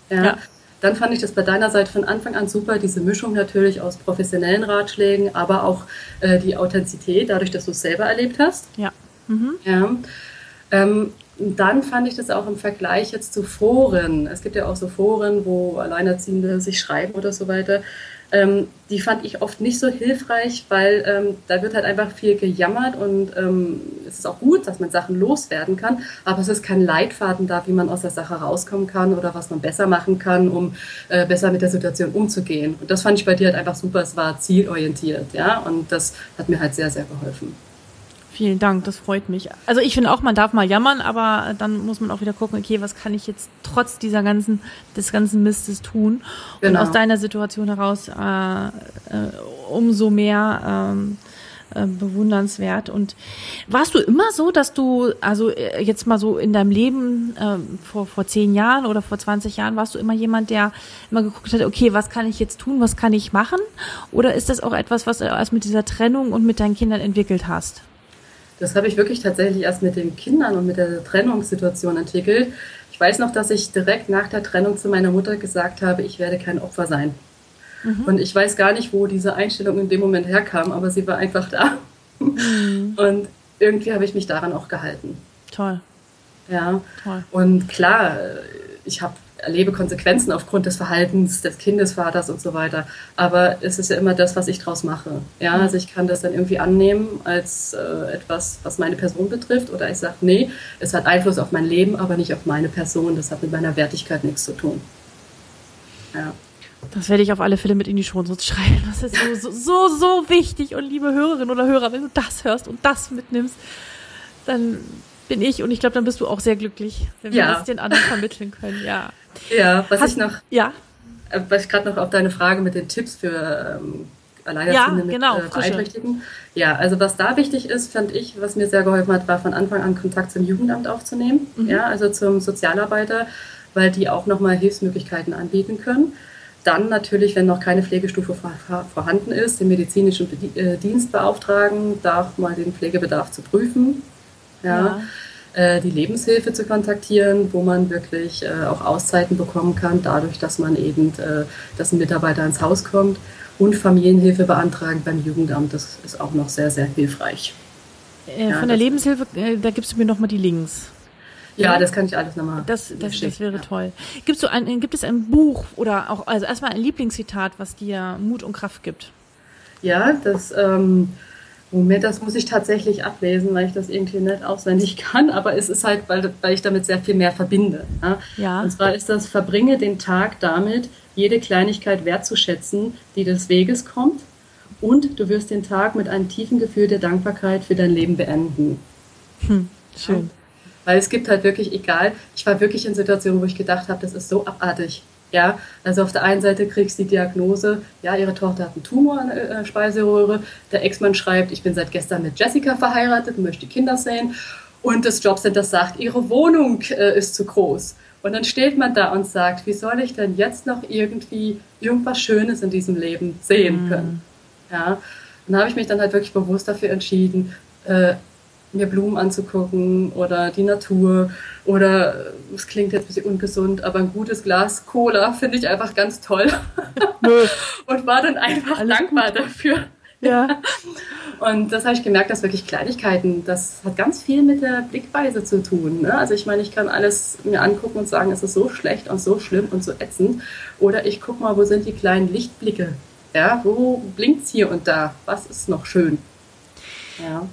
Ja. ja. Dann fand ich das bei deiner Seite von Anfang an super, diese Mischung natürlich aus professionellen Ratschlägen, aber auch äh, die Authentizität, dadurch, dass du es selber erlebt hast. Ja. Mhm. Ja. Ähm, dann fand ich das auch im Vergleich jetzt zu Foren. Es gibt ja auch so Foren, wo Alleinerziehende sich schreiben oder so weiter. Ähm, die fand ich oft nicht so hilfreich, weil ähm, da wird halt einfach viel gejammert und ähm, es ist auch gut, dass man Sachen loswerden kann, aber es ist kein Leitfaden da, wie man aus der Sache rauskommen kann oder was man besser machen kann, um äh, besser mit der Situation umzugehen. Und das fand ich bei dir halt einfach super, es war zielorientiert, ja, und das hat mir halt sehr, sehr geholfen. Vielen Dank, das freut mich. Also ich finde auch, man darf mal jammern, aber dann muss man auch wieder gucken, okay, was kann ich jetzt trotz dieser ganzen, des ganzen Mistes tun? Genau. Und aus deiner Situation heraus äh, äh, umso mehr ähm, äh, bewundernswert. Und warst du immer so, dass du, also äh, jetzt mal so in deinem Leben äh, vor, vor zehn Jahren oder vor 20 Jahren, warst du immer jemand, der immer geguckt hat, okay, was kann ich jetzt tun, was kann ich machen? Oder ist das auch etwas, was du erst mit dieser Trennung und mit deinen Kindern entwickelt hast? Das habe ich wirklich tatsächlich erst mit den Kindern und mit der Trennungssituation entwickelt. Ich weiß noch, dass ich direkt nach der Trennung zu meiner Mutter gesagt habe, ich werde kein Opfer sein. Mhm. Und ich weiß gar nicht, wo diese Einstellung in dem Moment herkam, aber sie war einfach da. Mhm. [LAUGHS] Und irgendwie habe ich mich daran auch gehalten. Toll. Ja. Toll. Und klar, ich habe erlebe Konsequenzen aufgrund des Verhaltens des Kindesvaters und so weiter. Aber es ist ja immer das, was ich draus mache. Ja, also ich kann das dann irgendwie annehmen als äh, etwas, was meine Person betrifft, oder ich sage, nee, es hat Einfluss auf mein Leben, aber nicht auf meine Person. Das hat mit meiner Wertigkeit nichts zu tun. Ja. Das werde ich auf alle Fälle mit in die Shownotes schreiben. Das ist so, so, so, so wichtig. Und liebe Hörerinnen oder Hörer, wenn du das hörst und das mitnimmst, dann bin ich und ich glaube, dann bist du auch sehr glücklich, wenn wir das den anderen vermitteln können. Ja. Ja, was Hast, ich noch. Ja. Äh, was ich gerade noch auf deine Frage mit den Tipps für ähm, Alleinerziehende ja, genau, mit äh, Beeinträchtigten. Ja, also was da wichtig ist, fand ich, was mir sehr geholfen hat, war von Anfang an Kontakt zum Jugendamt aufzunehmen. Mhm. Ja, also zum Sozialarbeiter, weil die auch nochmal Hilfsmöglichkeiten anbieten können. Dann natürlich, wenn noch keine Pflegestufe vorhanden ist, den medizinischen äh, Dienst beauftragen, da mal den Pflegebedarf zu prüfen. Ja. ja. Äh, die Lebenshilfe zu kontaktieren, wo man wirklich äh, auch Auszeiten bekommen kann, dadurch, dass man eben, dass ein Mitarbeiter ins Haus kommt. Und Familienhilfe beantragen beim Jugendamt, das ist auch noch sehr, sehr hilfreich. Äh, von der Lebenshilfe, äh, da gibst du mir nochmal die Links. Ja, das kann ich alles nochmal. Das, das, das wäre ja. toll. Gibst du ein, gibt es ein Buch oder auch, also erstmal ein Lieblingszitat, was dir Mut und Kraft gibt? Ja, das, ähm, Moment, das muss ich tatsächlich ablesen, weil ich das irgendwie nicht auswendig [LAUGHS] kann, aber es ist halt, weil, weil ich damit sehr viel mehr verbinde. Ja? ja. Und zwar ist das, verbringe den Tag damit, jede Kleinigkeit wertzuschätzen, die des Weges kommt und du wirst den Tag mit einem tiefen Gefühl der Dankbarkeit für dein Leben beenden. Hm, schön. Weil es gibt halt wirklich, egal, ich war wirklich in Situationen, wo ich gedacht habe, das ist so abartig. Ja, also auf der einen Seite kriegst du die Diagnose, ja, ihre Tochter hat einen Tumor an der Speiseröhre. Der Ex-Mann schreibt, ich bin seit gestern mit Jessica verheiratet und möchte Kinder sehen. Und das Jobcenter sagt, ihre Wohnung äh, ist zu groß. Und dann steht man da und sagt, wie soll ich denn jetzt noch irgendwie irgendwas Schönes in diesem Leben sehen mhm. können? Ja, und dann habe ich mich dann halt wirklich bewusst dafür entschieden, äh, mir Blumen anzugucken oder die Natur oder es klingt jetzt ein bisschen ungesund, aber ein gutes Glas Cola finde ich einfach ganz toll [LAUGHS] und war dann einfach Alles dankbar gut. dafür. Ja. [LAUGHS] Und das habe ich gemerkt, dass wirklich Kleinigkeiten, das hat ganz viel mit der Blickweise zu tun. Ne? Also ich meine, ich kann alles mir angucken und sagen, es ist so schlecht und so schlimm und so ätzend. Oder ich gucke mal, wo sind die kleinen Lichtblicke? Ja, wo blinkt es hier und da? Was ist noch schön? Ja.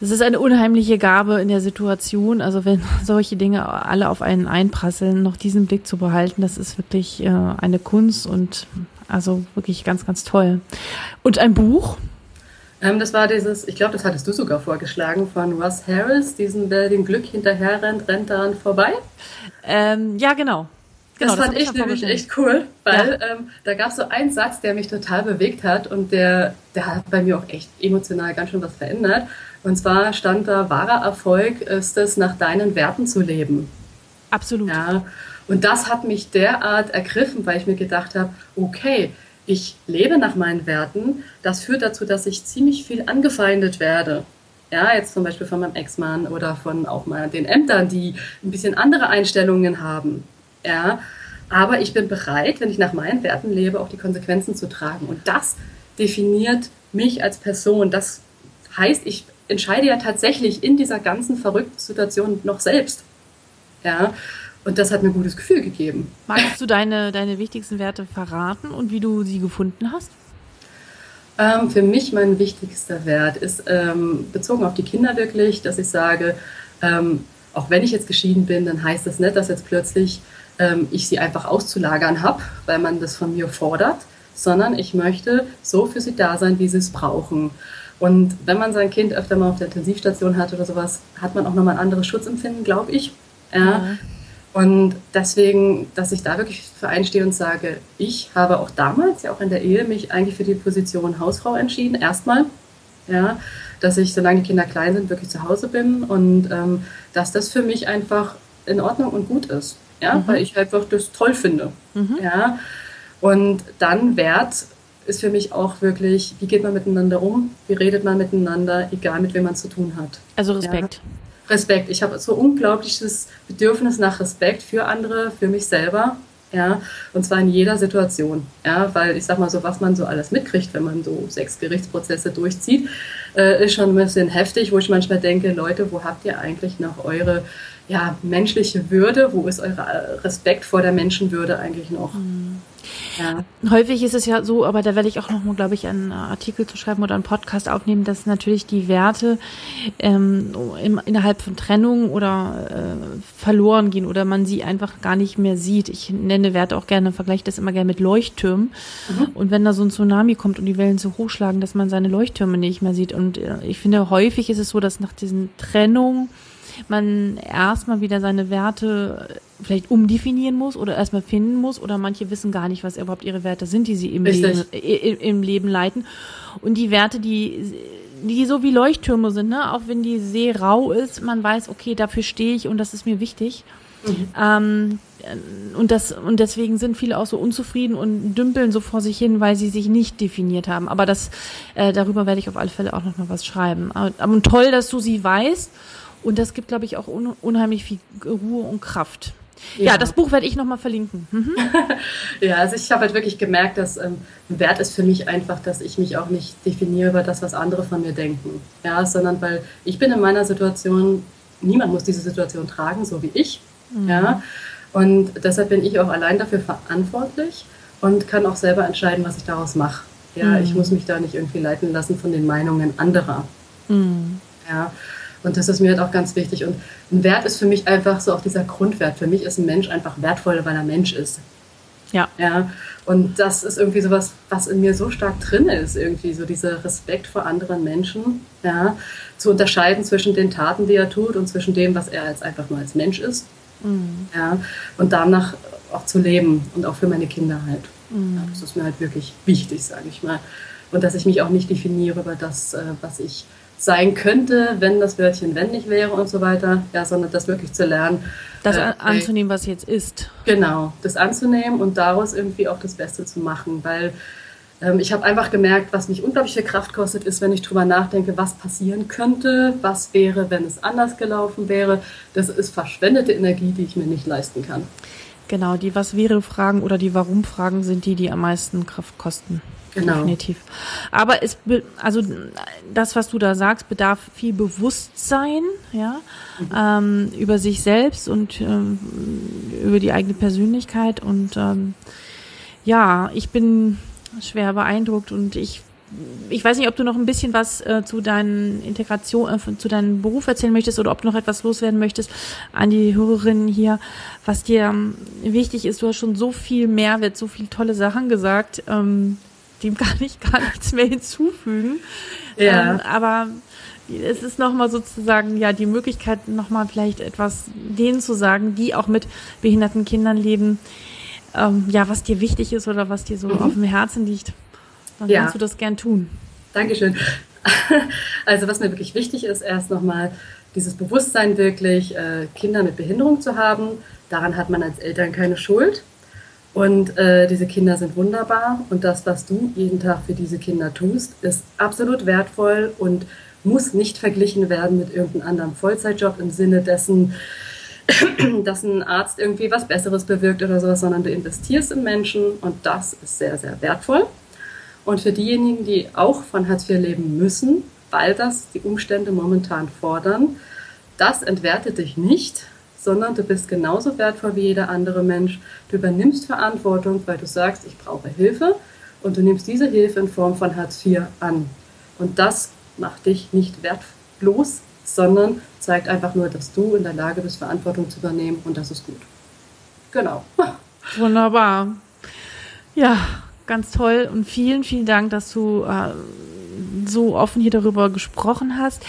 Das ist eine unheimliche Gabe in der Situation. Also wenn [LAUGHS] solche Dinge alle auf einen einprasseln, noch diesen Blick zu behalten, das ist wirklich äh, eine Kunst und also wirklich ganz, ganz toll. Und ein Buch? Ähm, das war dieses, ich glaube, das hattest du sogar vorgeschlagen, von Russ Harris, diesen, wer dem Glück hinterher rennt, rennt daran vorbei. Ähm, ja, genau. Genau, das fand ich nämlich echt cool, weil ja. ähm, da gab es so einen Satz, der mich total bewegt hat und der, der hat bei mir auch echt emotional ganz schön was verändert. Und zwar stand da, wahrer Erfolg ist es, nach deinen Werten zu leben. Absolut. Ja, und das hat mich derart ergriffen, weil ich mir gedacht habe, okay, ich lebe nach meinen Werten. Das führt dazu, dass ich ziemlich viel angefeindet werde. Ja, jetzt zum Beispiel von meinem Ex-Mann oder von auch mal den Ämtern, die ein bisschen andere Einstellungen haben. Ja, aber ich bin bereit, wenn ich nach meinen Werten lebe, auch die Konsequenzen zu tragen. Und das definiert mich als Person. Das heißt, ich entscheide ja tatsächlich in dieser ganzen verrückten Situation noch selbst. Ja, und das hat mir ein gutes Gefühl gegeben. Magst du deine, deine wichtigsten Werte verraten und wie du sie gefunden hast? Ähm, für mich mein wichtigster Wert ist ähm, bezogen auf die Kinder wirklich, dass ich sage, ähm, auch wenn ich jetzt geschieden bin, dann heißt das nicht, dass jetzt plötzlich ähm, ich sie einfach auszulagern habe, weil man das von mir fordert, sondern ich möchte so für sie da sein, wie sie es brauchen. Und wenn man sein Kind öfter mal auf der Intensivstation hat oder sowas, hat man auch nochmal ein anderes Schutzempfinden, glaube ich. Ja. ja. Und deswegen, dass ich da wirklich für einstehe und sage, ich habe auch damals, ja auch in der Ehe, mich eigentlich für die Position Hausfrau entschieden, erstmal. Ja, dass ich, solange die Kinder klein sind, wirklich zu Hause bin und ähm, dass das für mich einfach in Ordnung und gut ist. Ja, mhm. weil ich einfach das toll finde. Mhm. Ja, und dann Wert ist für mich auch wirklich, wie geht man miteinander um, wie redet man miteinander, egal mit wem man zu tun hat. Also Respekt. Ja? Respekt. Ich habe so unglaubliches Bedürfnis nach Respekt für andere, für mich selber. Ja, und zwar in jeder Situation. Ja, weil ich sag mal so, was man so alles mitkriegt, wenn man so sechs Gerichtsprozesse durchzieht, äh, ist schon ein bisschen heftig, wo ich manchmal denke, Leute, wo habt ihr eigentlich noch eure ja, menschliche Würde? Wo ist euer Respekt vor der Menschenwürde eigentlich noch? Mhm. Ja. Häufig ist es ja so, aber da werde ich auch noch mal, glaube ich, einen Artikel zu schreiben oder einen Podcast aufnehmen, dass natürlich die Werte ähm, im, innerhalb von Trennung oder äh, verloren gehen oder man sie einfach gar nicht mehr sieht. Ich nenne Werte auch gerne, vergleiche das immer gerne mit Leuchttürmen. Mhm. Und wenn da so ein Tsunami kommt und die Wellen so hochschlagen, dass man seine Leuchttürme nicht mehr sieht. Und äh, ich finde, häufig ist es so, dass nach diesen Trennungen man erstmal wieder seine Werte vielleicht umdefinieren muss oder erstmal finden muss oder manche wissen gar nicht, was überhaupt ihre Werte sind, die sie im, Leben, im Leben leiten. Und die Werte, die, die so wie Leuchttürme sind, ne? auch wenn die See rau ist, man weiß, okay, dafür stehe ich und das ist mir wichtig. Mhm. Ähm, und das und deswegen sind viele auch so unzufrieden und dümpeln so vor sich hin, weil sie sich nicht definiert haben. Aber das äh, darüber werde ich auf alle Fälle auch noch mal was schreiben. Aber, aber toll, dass du sie weißt und das gibt, glaube ich, auch un unheimlich viel Ruhe und Kraft. Ja, ja das Buch werde ich nochmal verlinken. Mhm. [LAUGHS] ja, also ich habe halt wirklich gemerkt, dass ähm, Wert ist für mich einfach, dass ich mich auch nicht definiere über das, was andere von mir denken. Ja, sondern weil ich bin in meiner Situation, niemand muss diese Situation tragen, so wie ich. Mhm. Ja, und deshalb bin ich auch allein dafür verantwortlich und kann auch selber entscheiden, was ich daraus mache. Ja, mhm. ich muss mich da nicht irgendwie leiten lassen von den Meinungen anderer. Mhm. Ja, und das ist mir halt auch ganz wichtig. Und ein Wert ist für mich einfach so auch dieser Grundwert. Für mich ist ein Mensch einfach wertvoll, weil er Mensch ist. Ja. ja. Und das ist irgendwie so was, was in mir so stark drin ist, irgendwie so dieser Respekt vor anderen Menschen, ja, zu unterscheiden zwischen den Taten, die er tut und zwischen dem, was er als einfach nur als Mensch ist, mhm. ja, und danach auch zu leben und auch für meine Kinder halt. Mhm. Ja, das ist mir halt wirklich wichtig, sage ich mal. Und dass ich mich auch nicht definiere über das, äh, was ich sein könnte, wenn das Wörtchen wenn nicht wäre und so weiter, ja, sondern das wirklich zu lernen. Das äh, anzunehmen, was jetzt ist. Genau, das anzunehmen und daraus irgendwie auch das Beste zu machen, weil ähm, ich habe einfach gemerkt, was mich unglaublich viel Kraft kostet, ist, wenn ich drüber nachdenke, was passieren könnte, was wäre, wenn es anders gelaufen wäre. Das ist verschwendete Energie, die ich mir nicht leisten kann. Genau, die Was wäre Fragen oder die Warum Fragen sind die, die am meisten Kraft kosten. Genau. Definitiv. Aber es, also das, was du da sagst, bedarf viel Bewusstsein, ja, mhm. ähm, über sich selbst und ähm, über die eigene Persönlichkeit. Und ähm, ja, ich bin schwer beeindruckt und ich ich weiß nicht, ob du noch ein bisschen was äh, zu deinen Integration, äh, zu deinem Beruf erzählen möchtest oder ob du noch etwas loswerden möchtest an die Hörerinnen hier, was dir ähm, wichtig ist. Du hast schon so viel Mehrwert, so viele tolle Sachen gesagt. Ähm, dem [LAUGHS] kann ich gar nichts mehr hinzufügen. Ja. Ähm, aber es ist nochmal sozusagen, ja, die Möglichkeit, nochmal vielleicht etwas denen zu sagen, die auch mit behinderten Kindern leben, ähm, ja, was dir wichtig ist oder was dir so mhm. auf dem Herzen liegt. Dann ja. kannst du das gern tun. Dankeschön. [LAUGHS] Also was mir wirklich wichtig ist, erst nochmal dieses Bewusstsein wirklich, äh, Kinder mit Behinderung zu haben. Daran hat man als Eltern keine Schuld. Und äh, diese Kinder sind wunderbar und das, was du jeden Tag für diese Kinder tust, ist absolut wertvoll und muss nicht verglichen werden mit irgendeinem anderen Vollzeitjob im Sinne dessen, [CLEARS THROAT] dass ein Arzt irgendwie was Besseres bewirkt oder sowas, sondern du investierst in Menschen und das ist sehr, sehr wertvoll. Und für diejenigen, die auch von Hartz IV leben müssen, weil das die Umstände momentan fordern, das entwertet dich nicht, sondern du bist genauso wertvoll wie jeder andere Mensch. Du übernimmst Verantwortung, weil du sagst, ich brauche Hilfe und du nimmst diese Hilfe in Form von Hartz IV an. Und das macht dich nicht wertlos, sondern zeigt einfach nur, dass du in der Lage bist, Verantwortung zu übernehmen und das ist gut. Genau. [LAUGHS] Wunderbar. Ja, ganz toll und vielen, vielen Dank, dass du äh, so offen hier darüber gesprochen hast.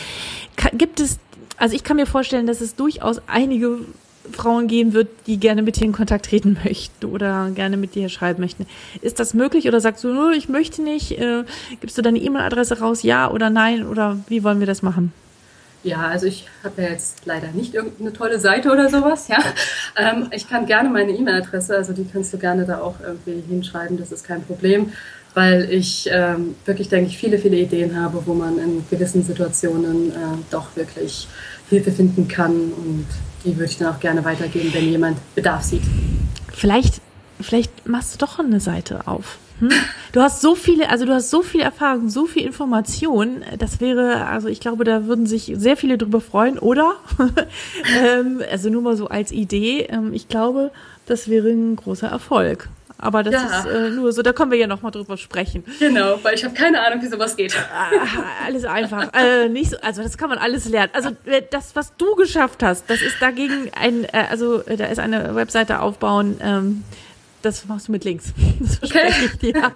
Gibt es, also ich kann mir vorstellen, dass es durchaus einige Frauen geben wird, die gerne mit dir in Kontakt treten [LAUGHS] möchten oder gerne mit dir schreiben möchten. Ist das möglich oder sagst du, ich möchte nicht? Äh, gibst du deine E-Mail-Adresse raus, ja oder nein? Oder wie wollen wir das machen? Ja, also ich habe ja jetzt leider nicht irgendeine tolle Seite oder sowas, ja. [LAUGHS] Ähm, ich kann gerne meine E-Mail-Adresse, also die kannst du gerne da auch irgendwie hinschreiben, das ist kein Problem, weil ich ähm, wirklich, denke ich, viele, viele Ideen habe, wo man in gewissen Situationen äh, doch wirklich Hilfe finden kann und die würde ich dann auch gerne weitergeben, wenn jemand Bedarf sieht. Vielleicht, vielleicht machst du doch eine Seite auf. Hm? Du hast so viele, also du hast so viel Erfahrung, so viel Information. Das wäre, also ich glaube, da würden sich sehr viele drüber freuen, oder? [LAUGHS] ähm, also nur mal so als Idee. Ähm, ich glaube, das wäre ein großer Erfolg. Aber das ja. ist äh, nur so, da können wir ja nochmal drüber sprechen. Genau, weil ich habe keine Ahnung, wie sowas geht. Ah, alles einfach. äh, nicht so, also das kann man alles lernen. Also äh, das, was du geschafft hast, das ist dagegen ein, äh, also äh, da ist eine Webseite aufbauen. Ähm, das machst du mit links. [LAUGHS] Das okay. ich dir.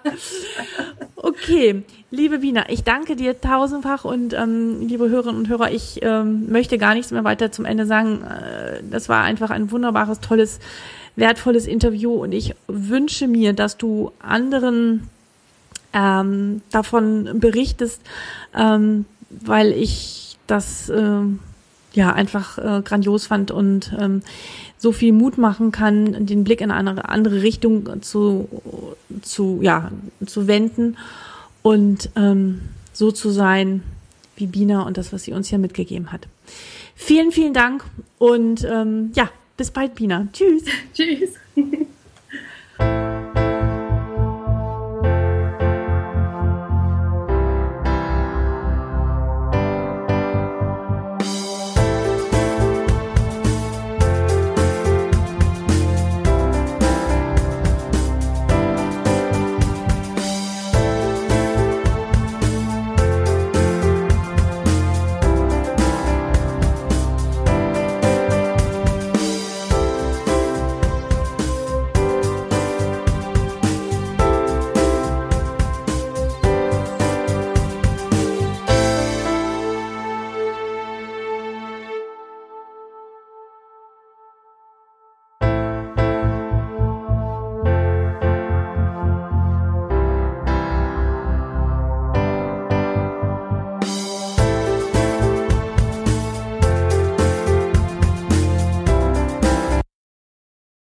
Okay, liebe Wiener, ich danke dir tausendfach und ähm, liebe Hörerinnen und Hörer, ich ähm, möchte gar nichts mehr weiter zum Ende sagen. Äh, das war einfach ein wunderbares, tolles wertvolles Interview und ich wünsche mir, dass du anderen ähm, davon berichtest, ähm, weil ich das äh, ja einfach äh, grandios fand und ähm, so viel Mut machen kann, den Blick in eine andere Richtung zu, zu, ja, zu wenden und ähm, so zu sein wie Bina und das, was sie uns hier mitgegeben hat. Vielen, vielen Dank und ähm, ja, bis bald, Pina. Tschüss. [LAUGHS] Tschüss.